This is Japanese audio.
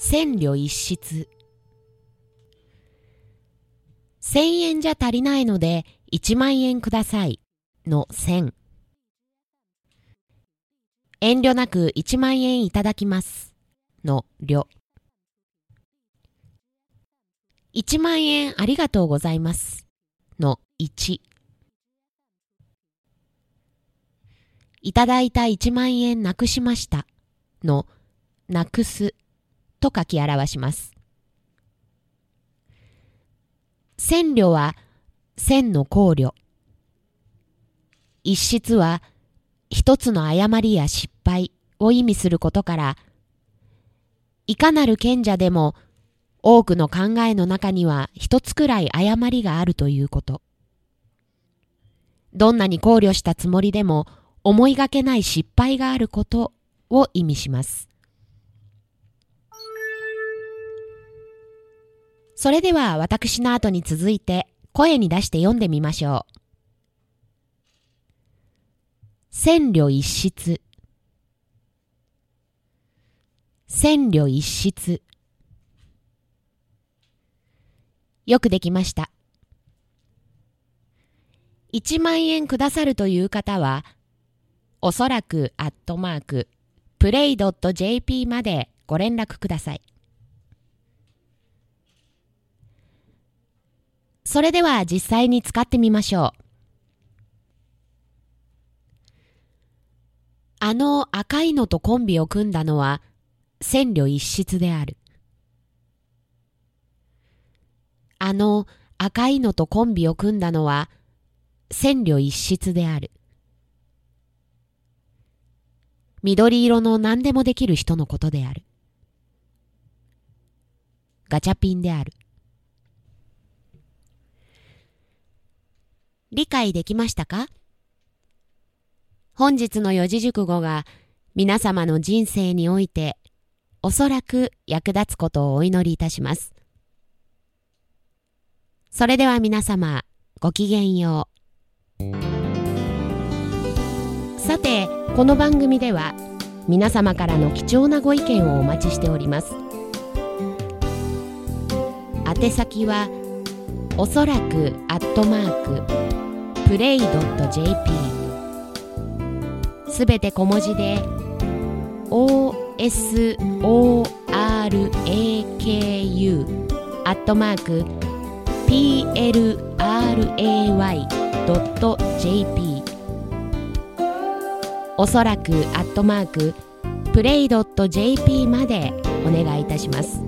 千両一室。千円じゃ足りないので一万円ください。の千。遠慮なく一万円いただきます。の両一万円ありがとうございます。の一。いただいた一万円なくしました。のなくす。と書き表します。千慮は千の考慮。一室は一つの誤りや失敗を意味することから、いかなる賢者でも多くの考えの中には一つくらい誤りがあるということ。どんなに考慮したつもりでも思いがけない失敗があることを意味します。それでは私の後に続いて声に出して読んでみましょう。千両一室千両一室よくできました。1万円くださるという方は、おそらくアットマーク、プレイ .jp までご連絡ください。それでは実際に使ってみましょう。あの赤いのとコンビを組んだのは千両一室である。あの赤いのとコンビを組んだのは千両一室である。緑色の何でもできる人のことである。ガチャピンである。理解できましたか？本日の四字熟語が皆様の人生においておそらく役立つことをお祈りいたします。それでは皆様ごきげんよう。さて、この番組では皆様からの貴重なご意見をお待ちしております。宛先はおそらくアットマークプレイ .jp すべて小文字で OSORAKU アットマーク PLRAY.jp おそらくアットマークプレイ .jp までお願いいたします。